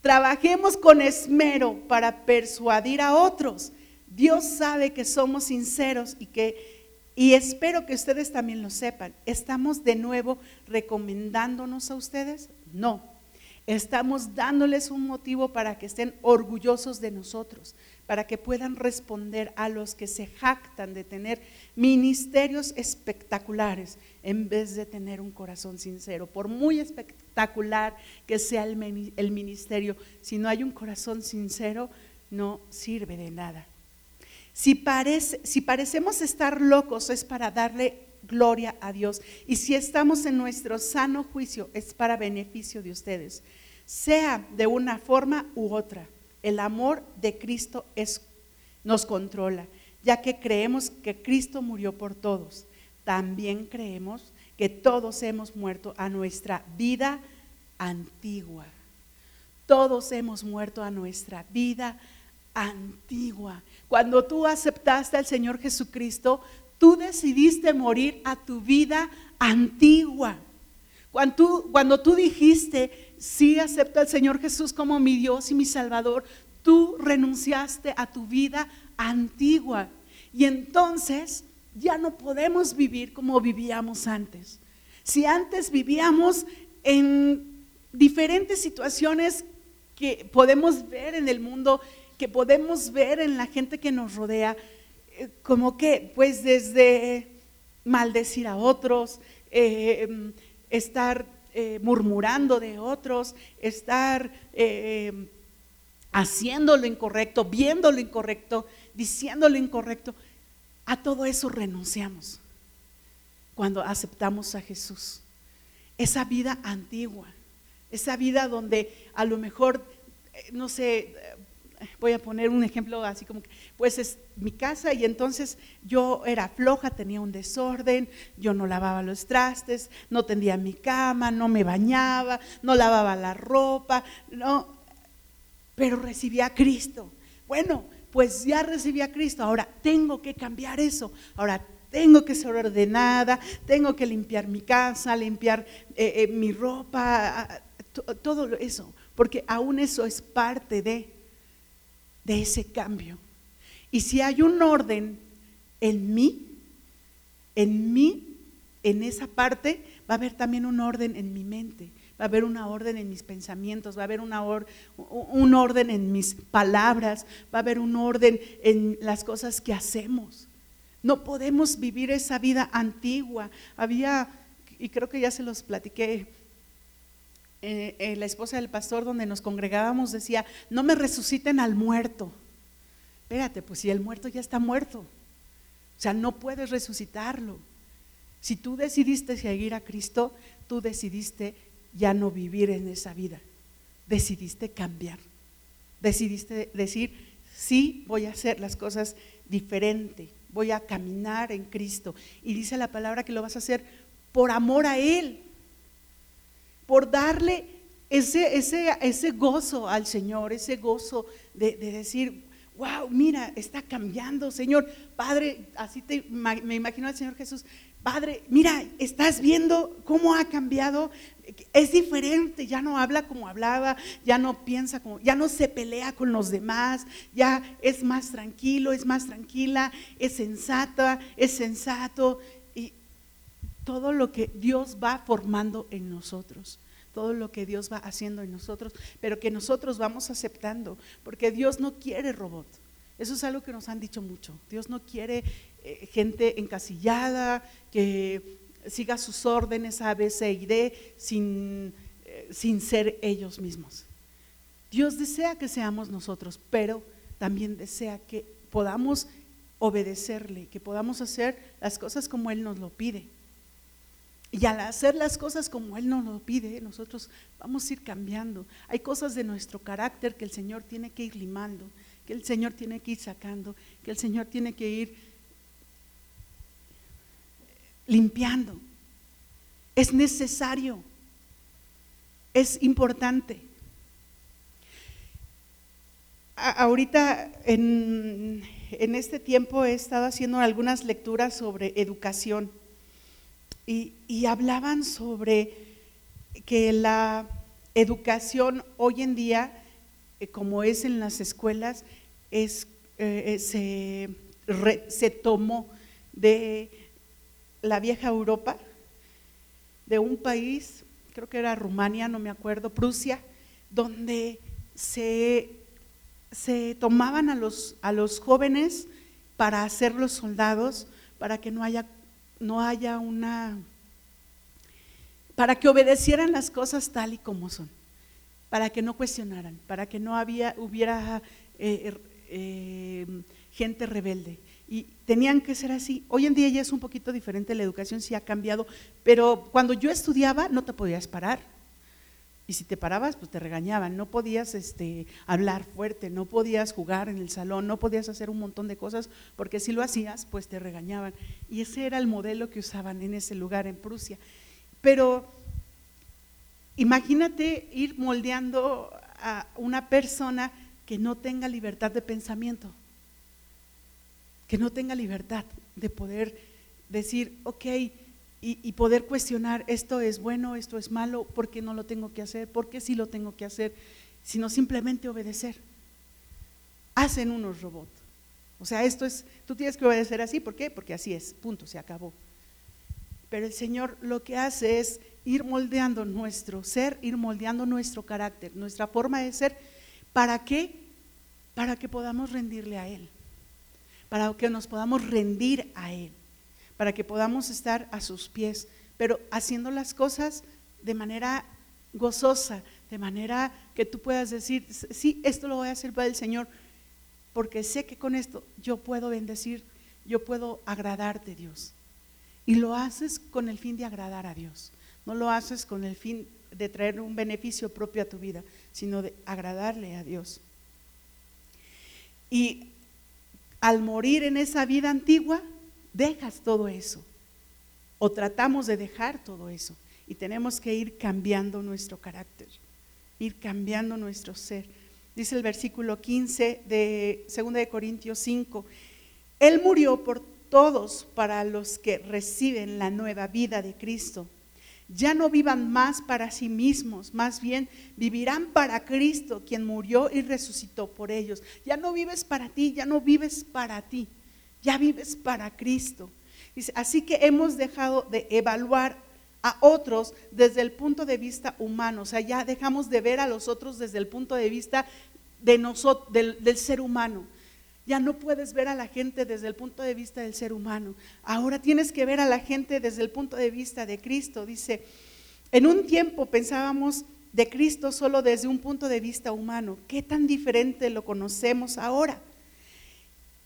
trabajemos con esmero para persuadir a otros. Dios sabe que somos sinceros y que y espero que ustedes también lo sepan. ¿Estamos de nuevo recomendándonos a ustedes? No. Estamos dándoles un motivo para que estén orgullosos de nosotros, para que puedan responder a los que se jactan de tener ministerios espectaculares en vez de tener un corazón sincero. Por muy espectacular que sea el, ministerio, si no hay un corazón sincero, no sirve de nada. Si parecemos estar locos es para darle gloria a Dios. Y si estamos en nuestro sano juicio es para beneficio de ustedes. Sea de una forma u otra, el amor de Cristo nos controla, ya que creemos que Cristo murió por todos. También creemos que todos hemos muerto a nuestra vida antigua. Todos hemos muerto a nuestra vida antigua. Cuando tú aceptaste al Señor Jesucristo, tú decidiste morir a tu vida antigua. Cuando tú, cuando tú dijiste, sí acepto al Señor Jesús como mi Dios y mi Salvador, tú renunciaste a tu vida antigua. Y entonces ya no podemos vivir como vivíamos antes. Si antes vivíamos en diferentes situaciones que podemos ver en el mundo que podemos ver en la gente que nos rodea, eh, como que, pues desde maldecir a otros, eh, estar eh, murmurando de otros, estar haciendo lo incorrecto, viendo lo incorrecto, diciendo lo incorrecto, a todo eso renunciamos cuando aceptamos a Jesús. Esa vida antigua, esa vida donde a lo mejor, no sé, voy a poner un ejemplo así como que, pues es mi casa y entonces yo era floja, tenía un desorden, yo no lavaba los trastes, no tendía mi cama, no me bañaba, no lavaba la ropa, no, pero recibí a Cristo. Bueno, pues ya recibí a Cristo, ahora tengo que cambiar eso, ahora tengo que ser ordenada, tengo que limpiar mi casa, limpiar eh, eh, mi ropa, todo eso, porque aún eso es parte de de ese cambio. Y si hay un orden en mí, en mí, en esa parte, va a haber también un orden en mi mente, va a haber una orden en mis pensamientos, va a haber una un orden en mis palabras, va a haber un orden en las cosas que hacemos. No podemos vivir esa vida antigua. Había, y creo que ya se los platiqué eh, eh, la esposa del pastor donde nos congregábamos decía, no me resuciten al muerto. Espérate, pues si el muerto ya está muerto. O sea, no puedes resucitarlo. Si tú decidiste seguir a Cristo, tú decidiste ya no vivir en esa vida. Decidiste cambiar. Decidiste decir, sí, voy a hacer las cosas diferente. Voy a caminar en Cristo. Y dice la palabra que lo vas a hacer por amor a Él por darle ese, ese, ese gozo al Señor, ese gozo de, decir, wow, mira, está cambiando, Señor. Padre, así me imagino al Señor Jesús, Padre, mira, estás viendo cómo ha cambiado. Es diferente, ya no habla como hablaba, ya no piensa como, ya no se pelea con los demás, ya es más tranquilo, es más tranquila, es sensata, es sensato, todo lo que Dios va formando en nosotros, todo lo que Dios va haciendo en nosotros, pero que nosotros vamos aceptando, porque Dios no quiere robot. Eso es algo que nos han dicho mucho. Dios no quiere eh, gente encasillada, que siga sus órdenes A, B, C y D sin, eh, sin ser ellos mismos. Dios desea que seamos nosotros, pero también desea que podamos obedecerle, que podamos hacer las cosas como Él nos lo pide. Y al hacer las cosas como Él nos lo pide, nosotros vamos a ir cambiando. Hay cosas de nuestro carácter que el Señor tiene que ir limando, que el Señor tiene que ir sacando, que el Señor tiene que ir limpiando. Es necesario. Es importante. ahorita en, este tiempo he estado haciendo algunas lecturas sobre educación y, hablaban sobre que la educación hoy en día, eh, como es en las escuelas, es, eh, eh, se tomó de la vieja Europa, de un país, creo que era Rumania, no me acuerdo, Prusia, donde se se tomaban a los, a los jóvenes para hacerlos soldados, para que no haya, no haya una, para que obedecieran las cosas tal y como son, para que no cuestionaran, para que no había, hubiera eh, eh, gente rebelde. Y tenían que ser así. Hoy en día ya es un poquito diferente, la educación sí ha cambiado, pero cuando yo estudiaba no te podías parar y si te parabas, pues te regañaban, no podías este, hablar fuerte, no podías jugar en el salón, no podías hacer un montón de cosas, porque si lo hacías, pues te regañaban. Y ese era el modelo que usaban en ese lugar, en Prusia. Pero imagínate ir moldeando a una persona que no tenga libertad de pensamiento, que no tenga libertad de poder decir, ok, y, poder cuestionar esto es bueno, esto es malo, por qué no lo tengo que hacer, por qué sí lo tengo que hacer, sino simplemente obedecer. Hacen unos robots. O sea, esto es, tú tienes que obedecer así, ¿por qué? Porque así es, punto, se acabó. Pero el Señor lo que hace es ir moldeando nuestro ser, ir moldeando nuestro carácter, nuestra forma de ser. ¿Para qué? Para que podamos rendirle a Él, para que nos podamos rendir a Él para que podamos estar a sus pies, pero haciendo las cosas de manera gozosa, de manera que tú puedas decir, sí, esto lo voy a hacer para el Señor, porque sé que con esto yo puedo bendecir, yo puedo agradarte, Dios. Y lo haces con el fin de agradar a Dios, no lo haces con el fin de traer un beneficio propio a tu vida, sino de agradarle a Dios. Y al morir en esa vida antigua, dejas todo eso o tratamos de dejar todo eso y tenemos que ir cambiando nuestro carácter, ir cambiando nuestro ser. Dice el versículo 15 de 2 de Corintios 5, Él murió por todos para los que reciben la nueva vida de Cristo. Ya no vivan más para sí mismos, más bien vivirán para Cristo, quien murió y resucitó por ellos. Ya no vives para ti, ya no vives para ti ya vives para Cristo. así que hemos dejado de evaluar a otros desde el punto de vista humano, o sea, ya dejamos de ver a los otros desde el punto de vista de nosotros, del, del ser humano. Ya no puedes ver a la gente desde el punto de vista del ser humano. Ahora tienes que ver a la gente desde el punto de vista de Cristo. Dice, en un tiempo pensábamos de Cristo solo desde un punto de vista humano. ¿Qué tan diferente lo conocemos ahora?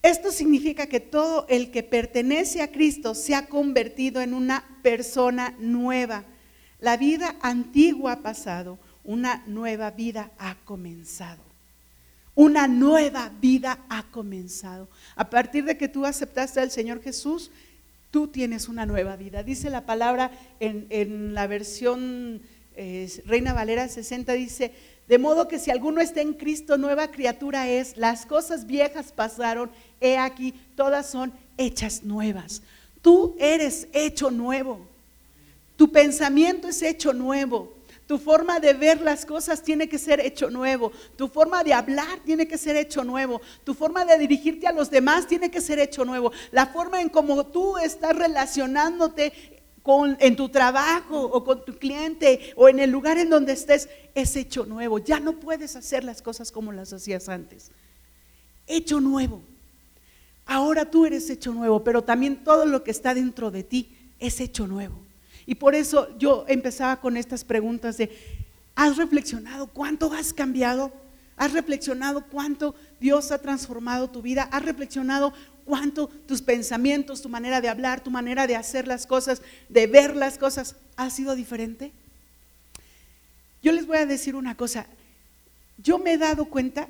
Esto significa que todo el que pertenece a Cristo se ha convertido en una persona nueva. La vida antigua ha pasado, una nueva vida ha comenzado. Una nueva vida ha comenzado. A partir de que tú aceptaste al Señor Jesús, tú tienes una nueva vida. Dice la palabra en, la versión eh, Reina Valera 60, dice, de modo que si alguno está en Cristo, nueva criatura es, las cosas viejas pasaron he aquí, todas son hechas nuevas. Tú eres hecho nuevo. Tu pensamiento es hecho nuevo. Tu forma de ver las cosas tiene que ser hecho nuevo. Tu forma de hablar tiene que ser hecho nuevo. Tu forma de dirigirte a los demás tiene que ser hecho nuevo. La forma en cómo tú estás relacionándote en tu trabajo o con tu cliente o en el lugar en donde estés es hecho nuevo. Ya no puedes hacer las cosas como las hacías antes. Hecho nuevo. Ahora tú eres hecho nuevo, pero también todo lo que está dentro de ti es hecho nuevo. Y por eso yo empezaba con estas preguntas de, ¿has reflexionado cuánto has cambiado? ¿Has reflexionado cuánto Dios ha transformado tu vida? ¿Has reflexionado cuánto tus pensamientos, tu manera de hablar, tu manera de hacer las cosas, de ver las cosas, ha sido diferente? Yo les voy a decir una cosa. Yo me he dado cuenta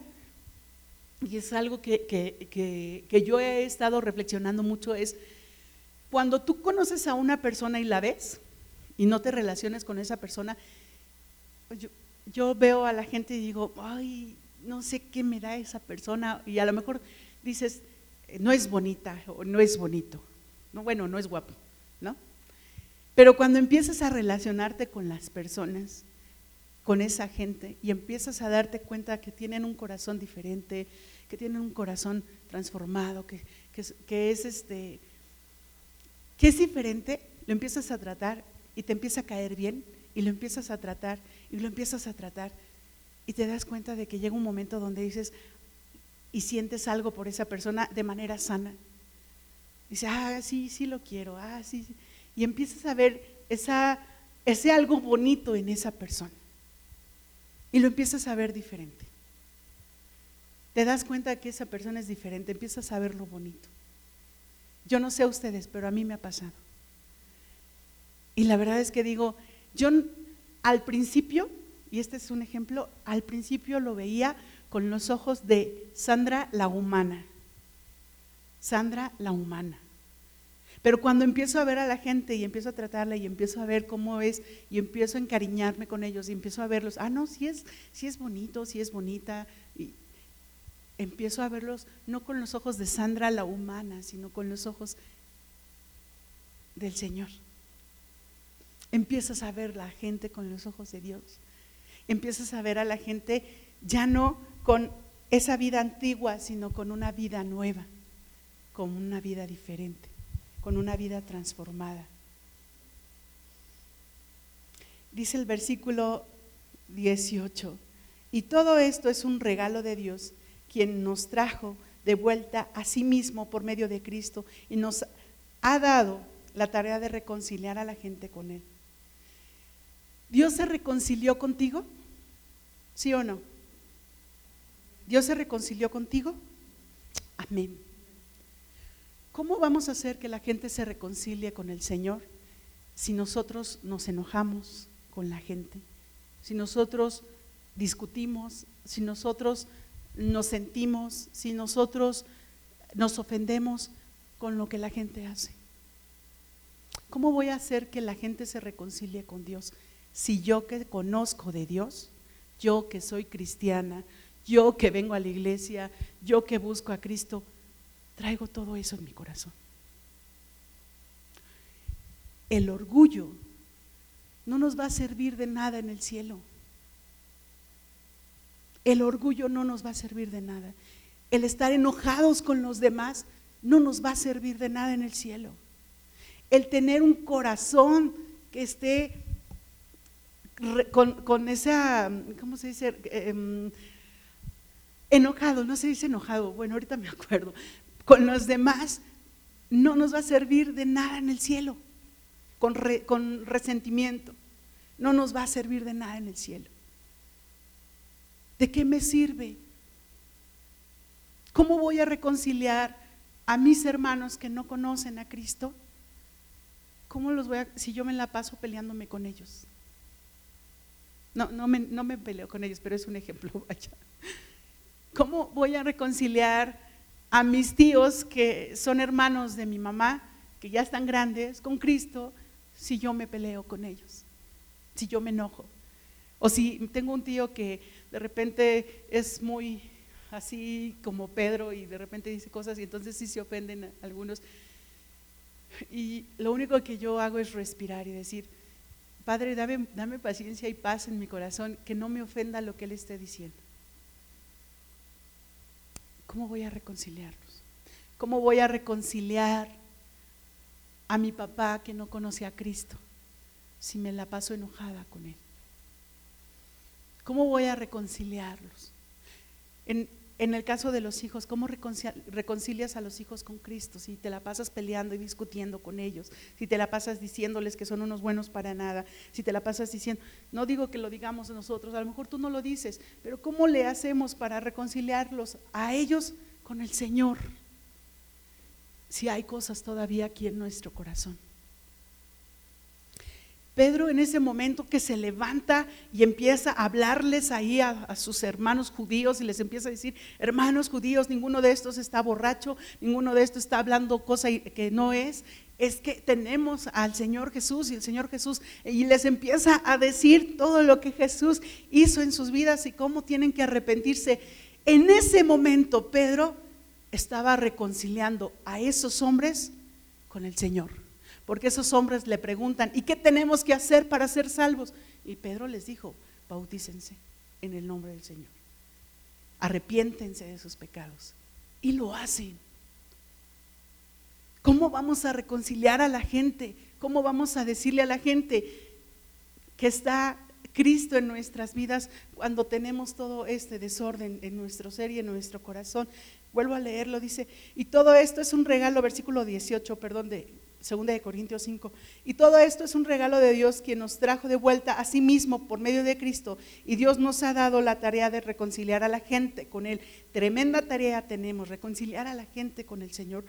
y es algo que, yo he estado reflexionando mucho, es cuando tú conoces a una persona y la ves, y no te relaciones con esa persona, yo, yo veo a la gente y digo, ay, no sé qué me da esa persona, y a lo mejor dices, no es bonita o no es bonito, no, bueno, no es guapo, ¿no? Pero cuando empiezas a relacionarte con las personas, con esa gente, y empiezas a darte cuenta que tienen un corazón diferente, que tienen un corazón transformado, que, que es este, que es diferente, lo empiezas a tratar y te empieza a caer bien, y lo empiezas a tratar, y lo empiezas a tratar, y te das cuenta de que llega un momento donde dices, y sientes algo por esa persona de manera sana. Dices, ah, sí, sí lo quiero, ah, sí, sí. Y empiezas a ver esa, ese algo bonito en esa persona. Y lo empiezas a ver diferente. Te das cuenta que esa persona es diferente, empiezas a ver lo bonito. Yo no sé a ustedes, pero a mí me ha pasado. Y la verdad es que digo, yo al principio, y este es un ejemplo, al principio lo veía con los ojos de Sandra la humana. Sandra la humana. Pero cuando empiezo a ver a la gente y empiezo a tratarla y empiezo a ver cómo es y empiezo a encariñarme con ellos y empiezo a verlos, ah, no, si es, si es bonito, si es bonita, y empiezo a verlos no con los ojos de Sandra la humana, sino con los ojos del Señor. Empiezas a ver la gente con los ojos de Dios. Empiezas a ver a la gente ya no con esa vida antigua, sino con una vida nueva, con una vida diferente, con una vida transformada. Dice el versículo 18, y todo esto es un regalo de Dios, quien nos trajo de vuelta a sí mismo por medio de Cristo y nos ha dado la tarea de reconciliar a la gente con Él. ¿Dios se reconcilió contigo? ¿Sí o no? ¿Dios se reconcilió contigo? Amén. ¿Cómo vamos a hacer que la gente se reconcilie con el Señor si nosotros nos enojamos con la gente? Si nosotros discutimos, si nosotros nos sentimos, si nosotros nos ofendemos con lo que la gente hace. ¿Cómo voy a hacer que la gente se reconcilie con Dios si yo que conozco de Dios, yo que soy cristiana, yo que vengo a la iglesia, yo que busco a Cristo, traigo todo eso en mi corazón. El orgullo no nos va a servir de nada en el cielo. El orgullo no nos va a servir de nada. El estar enojados con los demás no nos va a servir de nada en el cielo. El tener un corazón que esté con, esa, ¿cómo se dice? Em, enojado, no se dice enojado, bueno, ahorita me acuerdo, con los demás no nos va a servir de nada en el cielo, con, resentimiento, no nos va a servir de nada en el cielo. ¿De qué me sirve? ¿Cómo voy a reconciliar a mis hermanos que no conocen a Cristo? ¿Cómo los voy a, si yo me la paso peleándome con ellos? No, no me, no me peleo con ellos, pero es un ejemplo, vaya. ¿Cómo voy a reconciliar a mis tíos que son hermanos de mi mamá, que ya están grandes, con Cristo, si yo me peleo con ellos? Si yo me enojo. O si tengo un tío que de repente es muy así como Pedro y de repente dice cosas y entonces sí se ofenden algunos. Y lo único que yo hago es respirar y decir, Padre, dame, dame paciencia y paz en mi corazón, que no me ofenda lo que Él esté diciendo. ¿Cómo voy a reconciliarlos? ¿Cómo voy a reconciliar a mi papá que no conoce a Cristo si me la paso enojada con él? ¿Cómo voy a reconciliarlos? En, en el caso de los hijos, ¿cómo reconcilias a los hijos con Cristo? Si te la pasas peleando y discutiendo con ellos, si te la pasas diciéndoles que son unos buenos para nada, si te la pasas diciendo, no digo que lo digamos nosotros, a lo mejor tú no lo dices, pero ¿cómo le hacemos para reconciliarlos a ellos con el Señor? Si hay cosas todavía aquí en nuestro corazón. Pedro en ese momento que se levanta y empieza a hablarles ahí a, sus hermanos judíos y les empieza a decir, hermanos judíos, ninguno de estos está borracho, ninguno de estos está hablando cosa que no es. es que tenemos al Señor Jesús y el Señor Jesús y les empieza a decir todo lo que Jesús hizo en sus vidas y cómo tienen que arrepentirse. En ese momento Pedro estaba reconciliando a esos hombres con el Señor, porque esos hombres le preguntan, ¿y qué tenemos que hacer para ser salvos? Y Pedro les dijo, bautícense en el nombre del Señor, arrepiéntense de sus pecados. Y lo hacen. ¿Cómo vamos a reconciliar a la gente? ¿Cómo vamos a decirle a la gente que está Cristo en nuestras vidas cuando tenemos todo este desorden en nuestro ser y en nuestro corazón? Vuelvo a leerlo, dice, y todo esto es un regalo, versículo 18, perdón, de 2 de Corintios 5. Y todo esto es un regalo de Dios quien nos trajo de vuelta a sí mismo por medio de Cristo. Y Dios nos ha dado la tarea de reconciliar a la gente con Él. Tremenda tarea tenemos, reconciliar a la gente con el Señor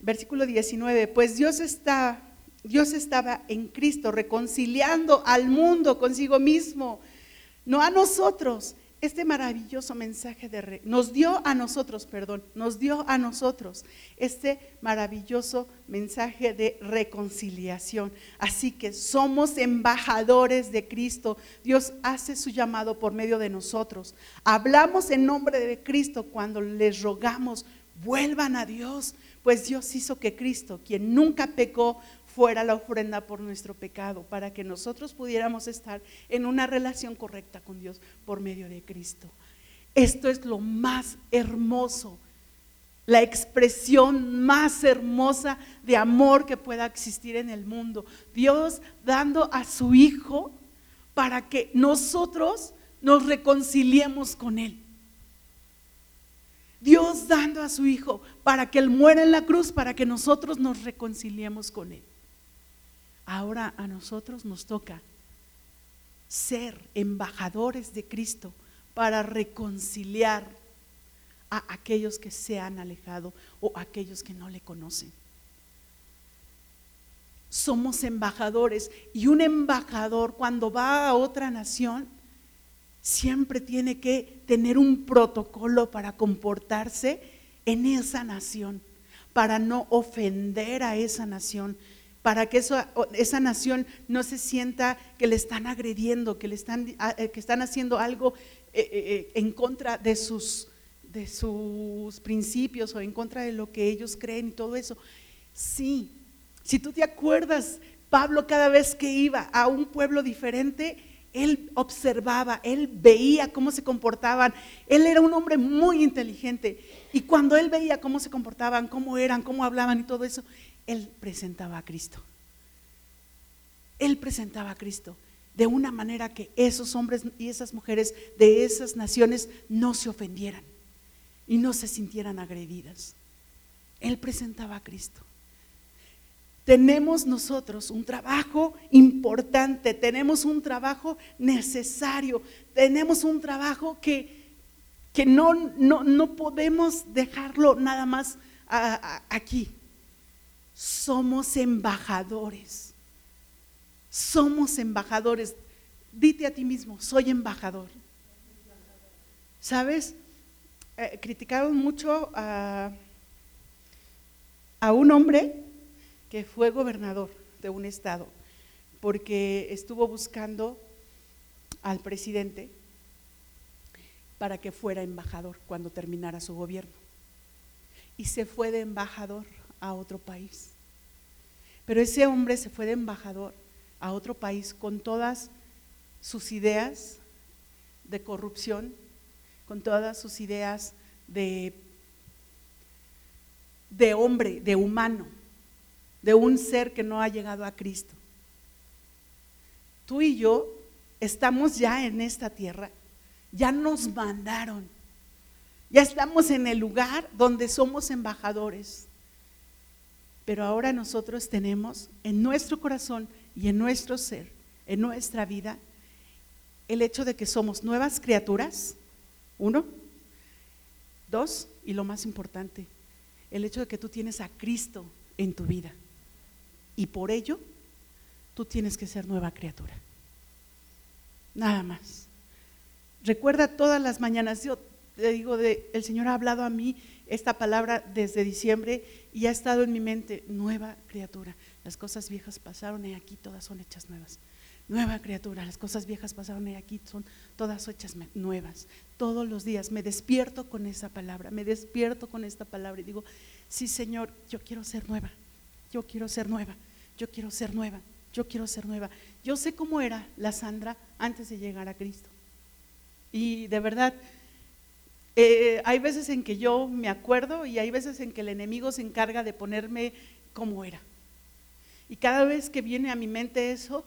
versículo 19, pues Dios está Dios estaba en Cristo reconciliando al mundo consigo mismo, no a nosotros. Este maravilloso mensaje de nos dio a nosotros, perdón, nos dio a nosotros este maravilloso mensaje de reconciliación. Así que somos embajadores de Cristo. Dios hace su llamado por medio de nosotros. Hablamos en nombre de Cristo cuando les rogamos, vuelvan a Dios, pues Dios hizo que Cristo, quien nunca pecó, fuera la ofrenda por nuestro pecado, para que nosotros pudiéramos estar en una relación correcta con Dios por medio de Cristo. Esto es lo más hermoso, la expresión más hermosa de amor que pueda existir en el mundo. Dios dando a su Hijo para que nosotros nos reconciliemos con Él. Dios dando a su Hijo para que Él muera en la cruz, para que nosotros nos reconciliemos con Él. Ahora a nosotros nos toca ser embajadores de Cristo para reconciliar a aquellos que se han alejado o aquellos que no le conocen. Somos embajadores y un embajador cuando va a otra nación siempre tiene que tener un protocolo para comportarse en esa nación, para no ofender a esa nación, para que esa nación no se sienta que le están agrediendo, que le están, eh, que están haciendo algo eh, eh, en contra de sus, de sus principios o en contra de lo que ellos creen y todo eso. Sí, si tú te acuerdas, Pablo cada vez que iba a un pueblo diferente, él observaba, él veía cómo se comportaban. Él era un hombre muy inteligente. Y cuando él veía cómo se comportaban, cómo eran, cómo hablaban y todo eso, él presentaba a Cristo. Él presentaba a Cristo de una manera que esos hombres y esas mujeres de esas naciones no se ofendieran y no se sintieran agredidas. Él presentaba a Cristo tenemos nosotros un trabajo importante, tenemos un trabajo necesario, tenemos un trabajo que, que no, no, podemos dejarlo nada más aquí. Somos embajadores, somos embajadores. Dite a ti mismo, soy embajador. ¿Sabes? Eh, criticaron mucho a, a un hombre que fue gobernador de un estado, porque estuvo buscando al presidente para que fuera embajador cuando terminara su gobierno. Y se fue de embajador a otro país. Pero ese hombre se fue de embajador a otro país con todas sus ideas de corrupción, con todas sus ideas de, hombre, de humano de un ser que no ha llegado a Cristo. Tú y yo estamos ya en esta tierra, ya nos mandaron, ya estamos en el lugar donde somos embajadores. Pero ahora nosotros tenemos en nuestro corazón y en nuestro ser, en nuestra vida, el hecho de que somos nuevas criaturas, uno, dos, y lo más importante, el hecho de que tú tienes a Cristo en tu vida. Y por ello, tú tienes que ser nueva criatura. Nada más. Recuerda todas las mañanas, yo te digo, de, el Señor ha hablado a mí esta palabra desde diciembre y ha estado en mi mente, nueva criatura. Las cosas viejas pasaron y aquí todas son hechas nuevas. Nueva criatura, las cosas viejas pasaron y aquí son todas hechas nuevas. Todos los días me despierto con esa palabra, me despierto con esta palabra y digo, sí Señor, yo quiero ser nueva, yo quiero ser nueva, yo quiero ser nueva, yo quiero ser nueva. Yo sé cómo era la Sandra antes de llegar a Cristo. Y de verdad, eh, hay veces en que yo me acuerdo y hay veces en que el enemigo se encarga de ponerme como era. Y cada vez que viene a mi mente eso,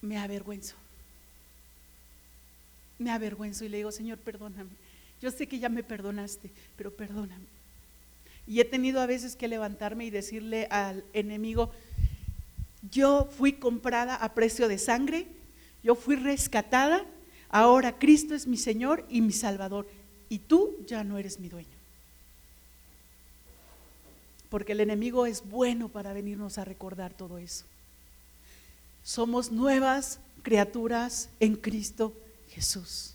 me avergüenzo. Me avergüenzo y le digo, Señor, perdóname. Yo sé que ya me perdonaste, pero perdóname. Y he tenido a veces que levantarme y decirle al enemigo, yo fui comprada a precio de sangre, yo fui rescatada Ahora Cristo es mi Señor y mi Salvador y tú ya no eres mi dueño. Porque el enemigo es bueno para venirnos a recordar todo eso. Somos nuevas criaturas en Cristo Jesús.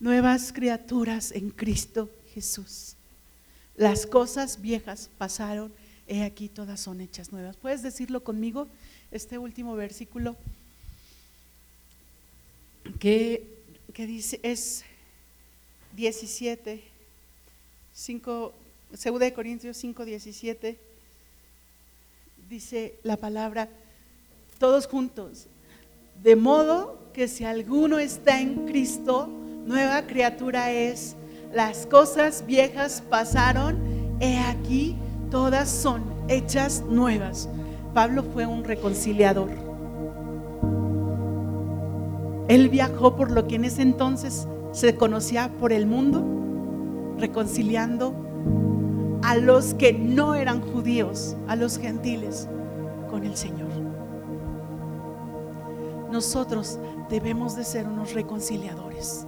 Nuevas criaturas en Cristo Jesús. Las cosas viejas pasaron, he aquí todas son hechas nuevas. ¿Puedes decirlo conmigo? Este último versículo que, dice, es 17, 5, 2 de Corintios 5, 17, dice la palabra, todos juntos, de modo que si alguno está en Cristo, nueva criatura es, las cosas viejas pasaron, he aquí, todas son hechas nuevas. Pablo fue un reconciliador. Él viajó por lo que en ese entonces se conocía por el mundo, reconciliando a los que no eran judíos, a los gentiles, con el Señor. Nosotros debemos de ser unos reconciliadores.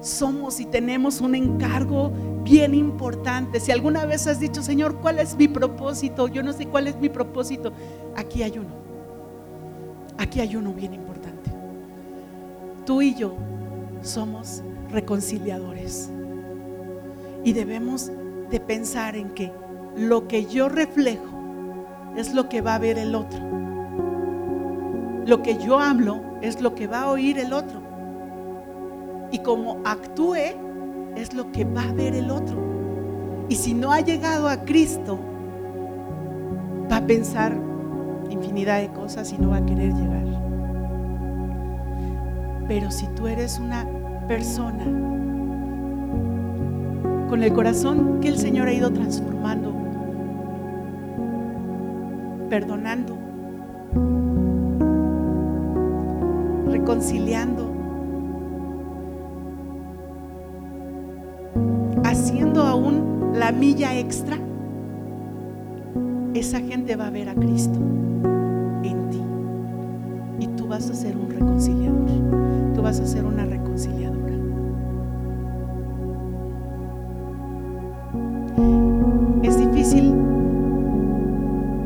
Somos y tenemos un encargo bien importante. Si alguna vez has dicho, Señor, ¿cuál es mi propósito? Yo no sé cuál es mi propósito. Aquí hay uno Aquí hay uno bien importante. Tú y yo somos reconciliadores. Y debemos de pensar en que lo que yo reflejo es lo que va a ver el otro. Lo que yo hablo es lo que va a oír el otro. Y como actúe es lo que va a ver el otro. Y si no ha llegado a Cristo, va a pensar, infinidad de cosas y no va a querer llegar. Pero si tú eres una persona con el corazón que el Señor ha ido transformando, perdonando, reconciliando, haciendo aún la milla extra, esa gente va a ver a Cristo vas a ser un reconciliador. Tú vas a ser una reconciliadora. Es difícil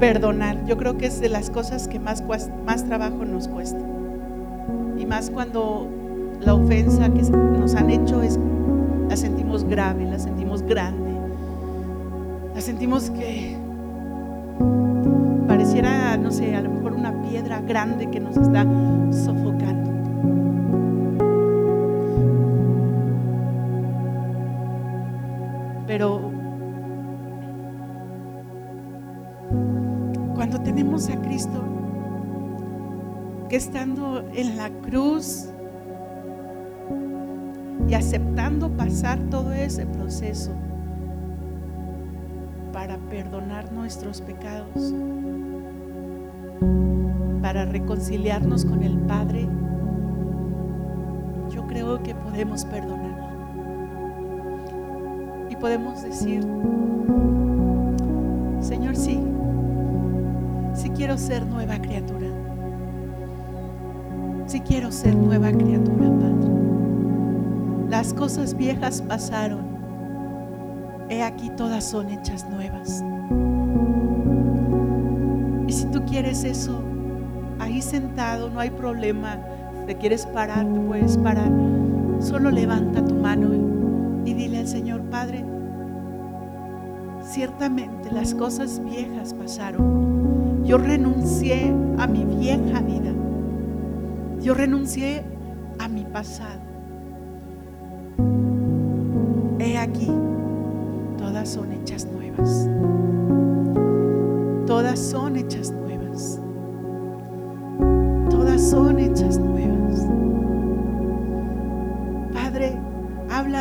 perdonar. Yo creo que es de las cosas que más, más trabajo nos cuesta. Y más cuando la ofensa que nos han hecho es, la sentimos grave, la sentimos grande. La sentimos que no sé, a lo mejor una piedra grande que nos está sofocando. Pero cuando tenemos a Cristo, que estando en la cruz y aceptando pasar todo ese proceso, para perdonar nuestros pecados, para reconciliarnos con el Padre, yo creo que podemos perdonar. Y podemos decir, Señor, sí, sí quiero ser nueva criatura. Sí quiero ser nueva criatura, Padre. Las cosas viejas pasaron he aquí todas son hechas nuevas. Y si tú quieres eso, sentado, no hay problema. Te quieres parar, te puedes parar. Solo levanta tu mano y dile al Señor, Padre, ciertamente las cosas viejas pasaron. Yo renuncié a mi vieja vida. Yo renuncié a mi pasado. He aquí, todas son hechas nuevas. Todas son hechas nuevas.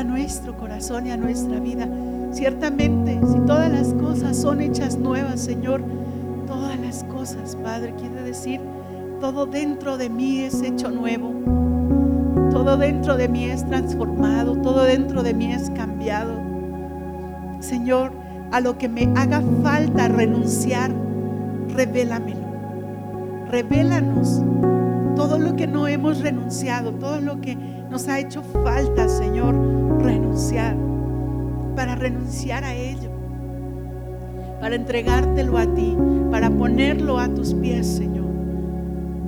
Nuestro corazón y a nuestra vida. Ciertamente, si todas las cosas son hechas nuevas, Señor, todas las cosas, Padre, quiere decir, todo dentro de mí es hecho nuevo. Todo dentro de mí es transformado, todo dentro de mí es cambiado. Señor, a lo que me haga falta renunciar, revélamelo. Revélanos todo lo que no hemos renunciado, todo lo que nos ha hecho falta, Señor, renunciar. Para renunciar a ello, para entregártelo a ti, para ponerlo a tus pies, Señor.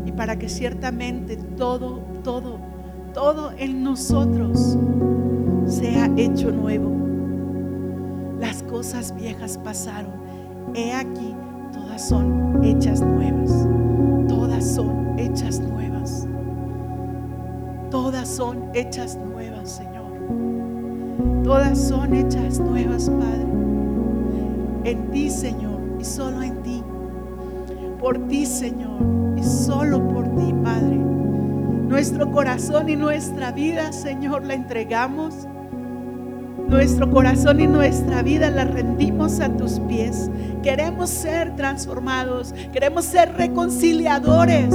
Y para que ciertamente todo, todo, todo en nosotros sea hecho nuevo. Las cosas viejas pasaron. He aquí, todas son hechas nuevas. Todas son hechas nuevas. Todas son hechas nuevas. Todas son hechas nuevas, Padre. En ti, Señor, y solo en ti. Por ti, Señor, y solo por ti, Padre. Nuestro corazón y nuestra vida, Señor, la entregamos. Nuestro corazón y nuestra vida la rendimos a tus pies. Queremos ser transformados. Queremos ser reconciliadores.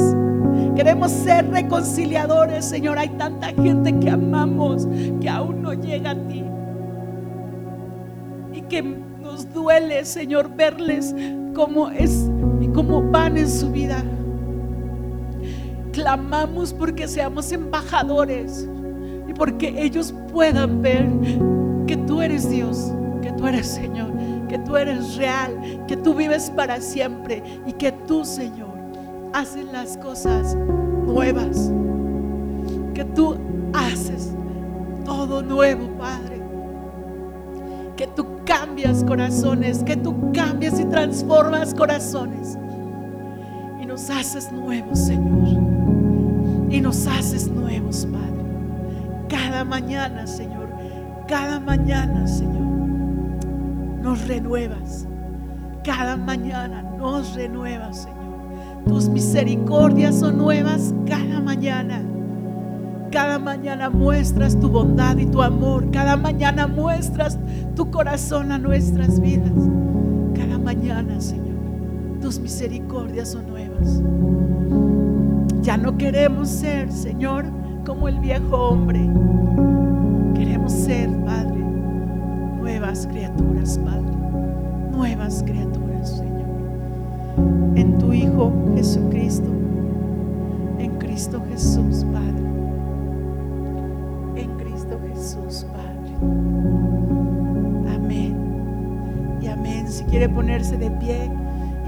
Queremos ser reconciliadores, Señor. Hay tanta gente que amamos que aún no llega a ti. Que nos duele, Señor, verles como es y cómo van en su vida. Clamamos porque seamos embajadores y porque ellos puedan ver que tú eres Dios, que tú eres Señor, que tú eres real, que tú vives para siempre y que tú, Señor, haces las cosas nuevas, que tú haces todo nuevo, Padre, que tú cambias corazones, que tú cambias y transformas corazones y nos haces nuevos, Señor, y nos haces nuevos, Padre, cada mañana, Señor cada mañana, Señor, nos renuevas. Cada mañana nos renuevas, Señor. Tus misericordias son nuevas cada mañana. Cada mañana muestras tu bondad y tu amor. Cada mañana muestras tu corazón a nuestras vidas. Cada mañana, Señor, tus misericordias son nuevas. Ya no queremos ser, Señor, como el viejo hombre Queremos ser, Padre, nuevas criaturas, Padre. Nuevas criaturas, Señor. En tu Hijo Jesucristo. En Cristo Jesús, Padre. Amén. Y amén. Si quiere ponerse de pie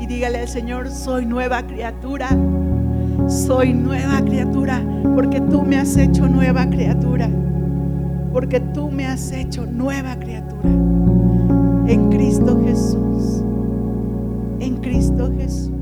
y dígale al Señor, soy nueva criatura. Soy nueva criatura porque tú me has hecho nueva criatura porque tú me has hecho nueva criatura en Cristo Jesús. En Cristo Jesús.